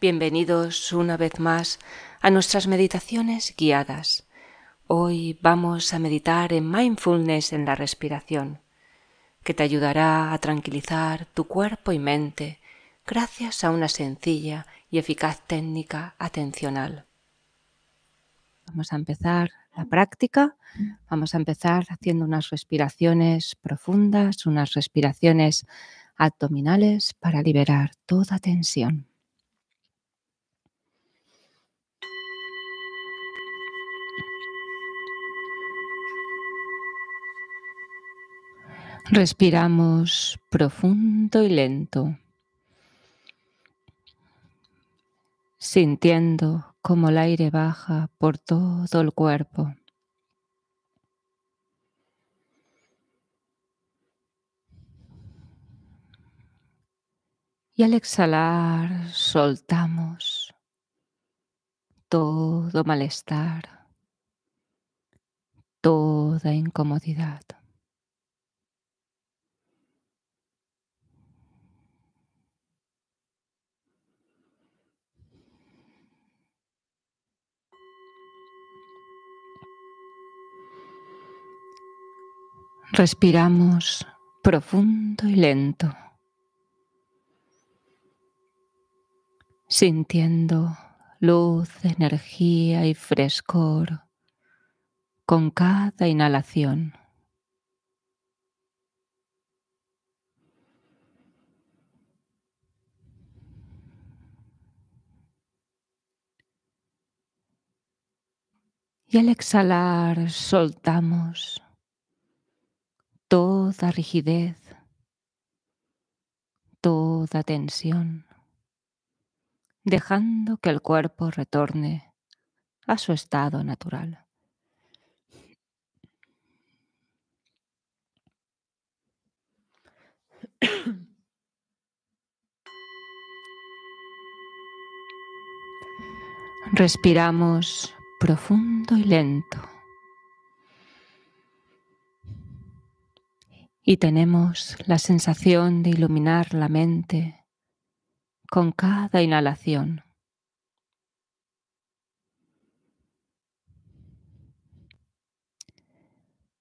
Bienvenidos una vez más a nuestras meditaciones guiadas. Hoy vamos a meditar en mindfulness en la respiración, que te ayudará a tranquilizar tu cuerpo y mente gracias a una sencilla y eficaz técnica atencional. Vamos a empezar la práctica. Vamos a empezar haciendo unas respiraciones profundas, unas respiraciones abdominales para liberar toda tensión. Respiramos profundo y lento, sintiendo cómo el aire baja por todo el cuerpo. Y al exhalar soltamos todo malestar, toda incomodidad. Respiramos profundo y lento, sintiendo luz, energía y frescor con cada inhalación. Y al exhalar soltamos toda rigidez, toda tensión, dejando que el cuerpo retorne a su estado natural. Respiramos profundo y lento. Y tenemos la sensación de iluminar la mente con cada inhalación.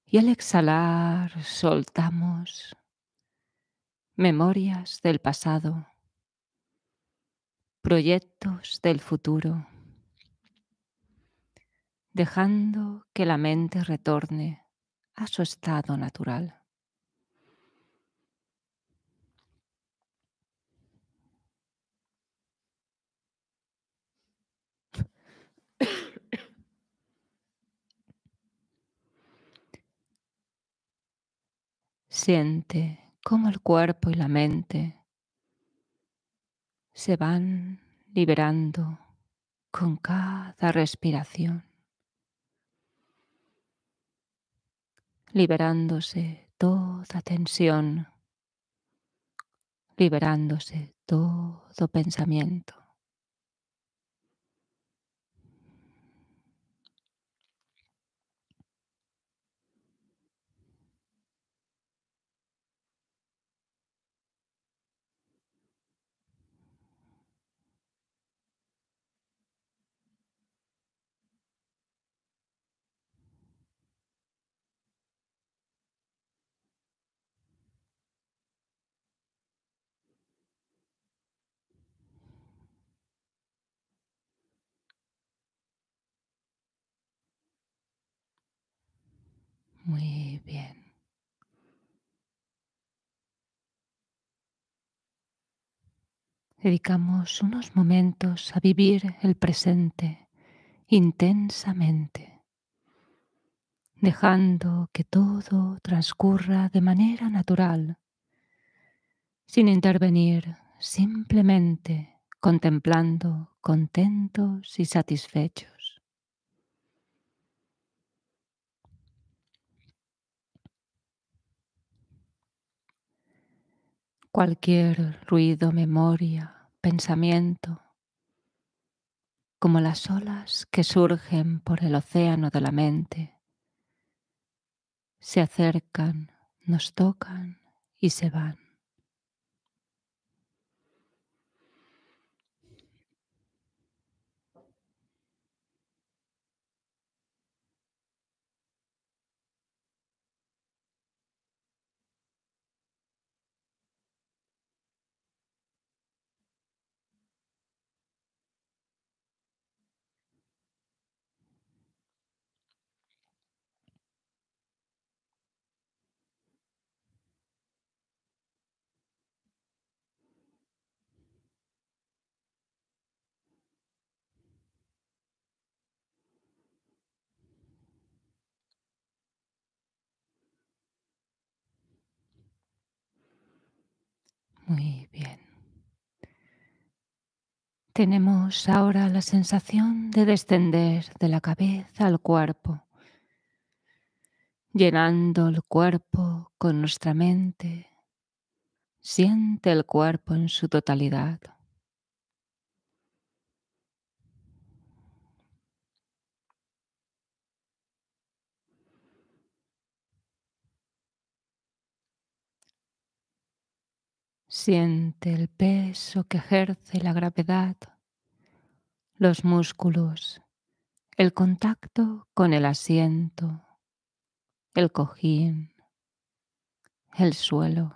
Y al exhalar soltamos memorias del pasado, proyectos del futuro, dejando que la mente retorne a su estado natural. Siente cómo el cuerpo y la mente se van liberando con cada respiración, liberándose toda tensión, liberándose todo pensamiento. Muy bien. Dedicamos unos momentos a vivir el presente intensamente, dejando que todo transcurra de manera natural, sin intervenir, simplemente contemplando contentos y satisfechos. Cualquier ruido, memoria, pensamiento, como las olas que surgen por el océano de la mente, se acercan, nos tocan y se van. Muy bien. Tenemos ahora la sensación de descender de la cabeza al cuerpo, llenando el cuerpo con nuestra mente. Siente el cuerpo en su totalidad. Siente el peso que ejerce la gravedad, los músculos, el contacto con el asiento, el cojín, el suelo.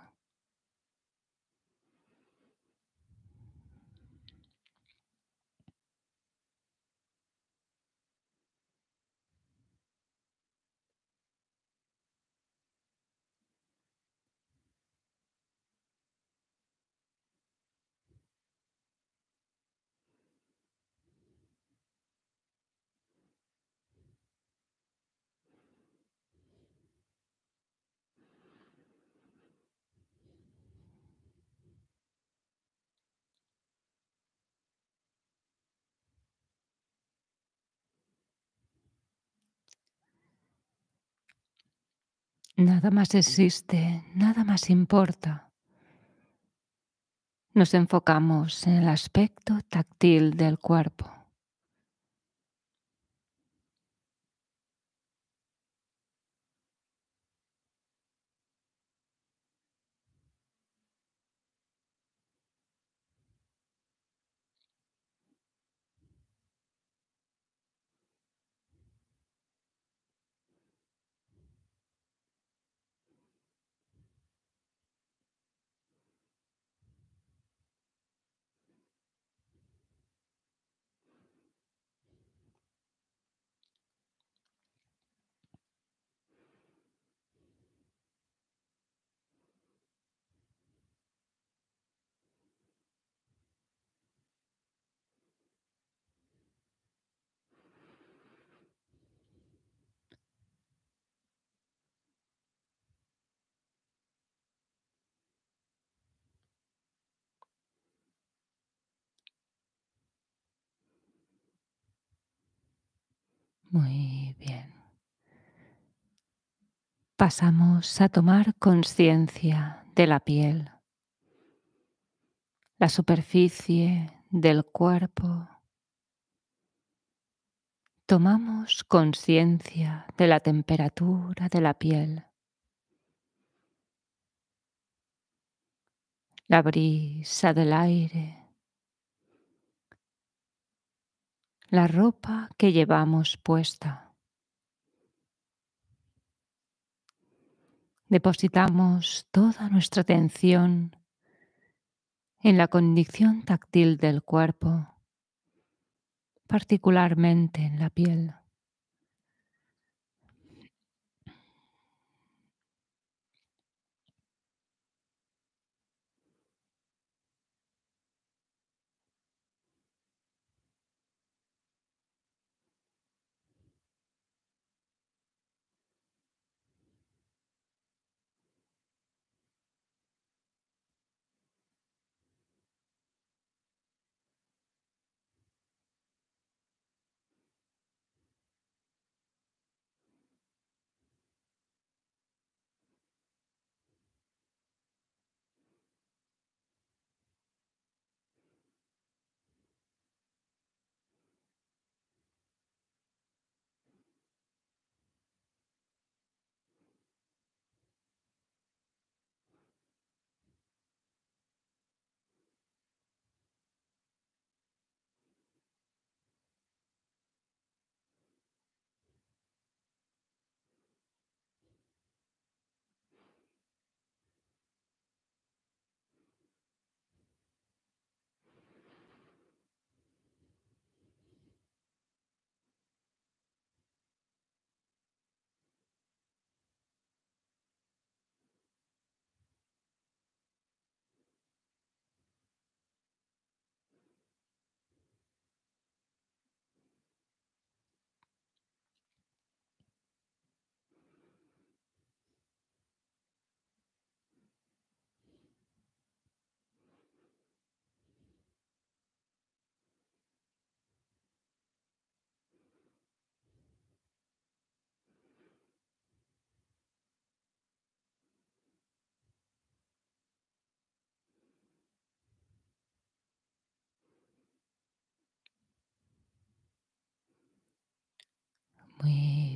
Nada más existe, nada más importa. Nos enfocamos en el aspecto táctil del cuerpo. Muy bien. Pasamos a tomar conciencia de la piel, la superficie del cuerpo. Tomamos conciencia de la temperatura de la piel, la brisa del aire la ropa que llevamos puesta. Depositamos toda nuestra atención en la condición táctil del cuerpo, particularmente en la piel.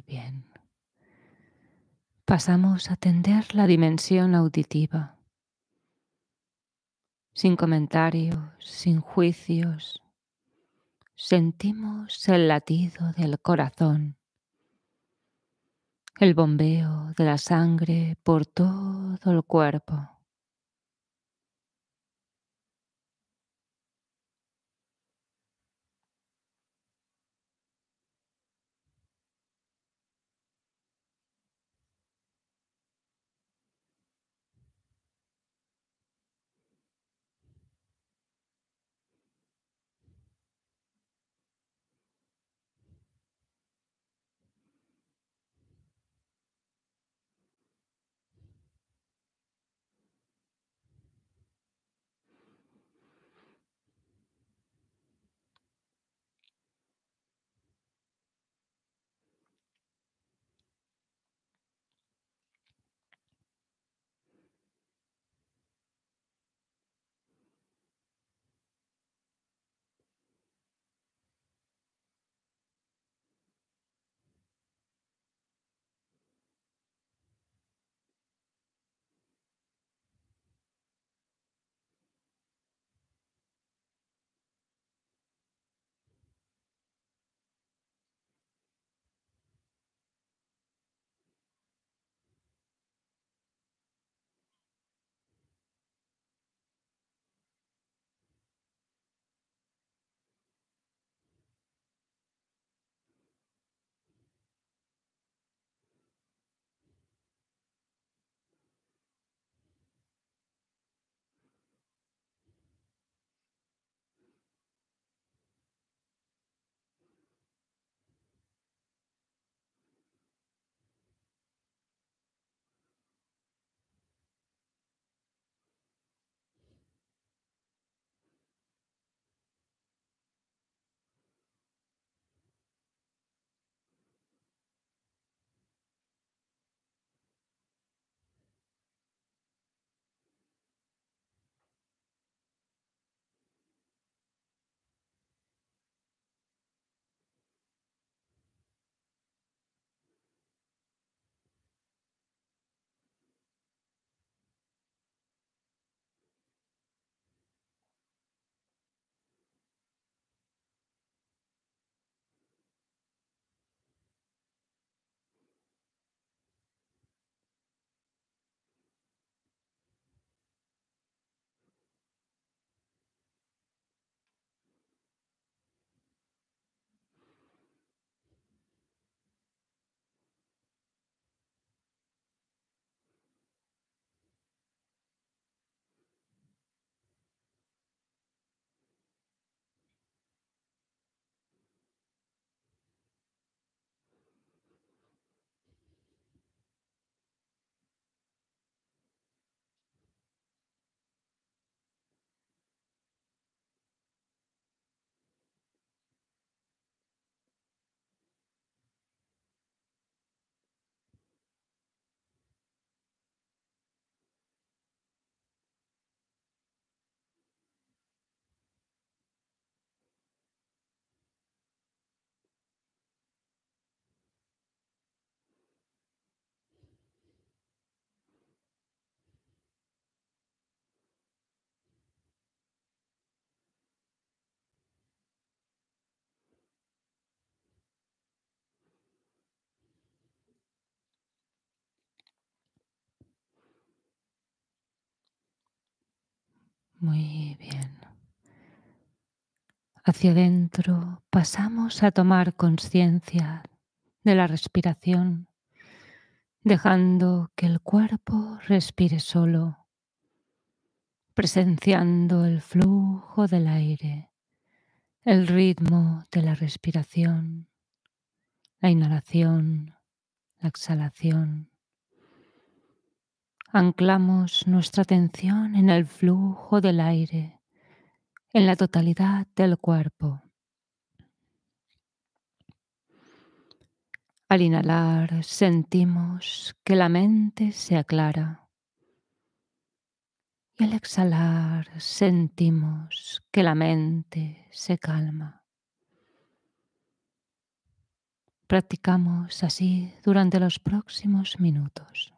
bien. Pasamos a atender la dimensión auditiva, sin comentarios, sin juicios. Sentimos el latido del corazón, el bombeo de la sangre por todo el cuerpo. Muy bien. Hacia adentro pasamos a tomar conciencia de la respiración, dejando que el cuerpo respire solo, presenciando el flujo del aire, el ritmo de la respiración, la inhalación, la exhalación anclamos nuestra atención en el flujo del aire, en la totalidad del cuerpo. Al inhalar sentimos que la mente se aclara y al exhalar sentimos que la mente se calma. Practicamos así durante los próximos minutos.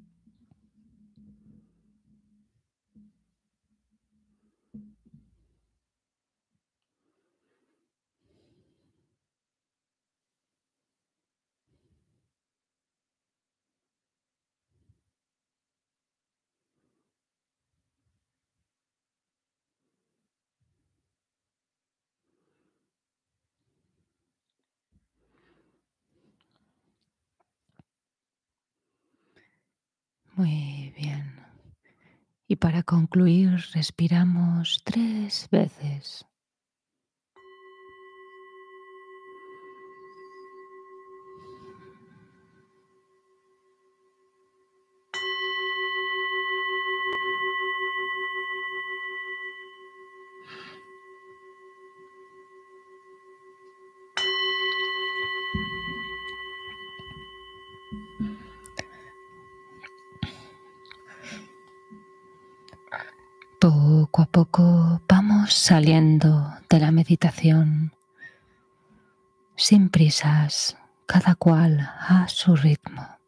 Muy bien. Y para concluir, respiramos tres veces. Poco a poco vamos saliendo de la meditación sin prisas, cada cual a su ritmo.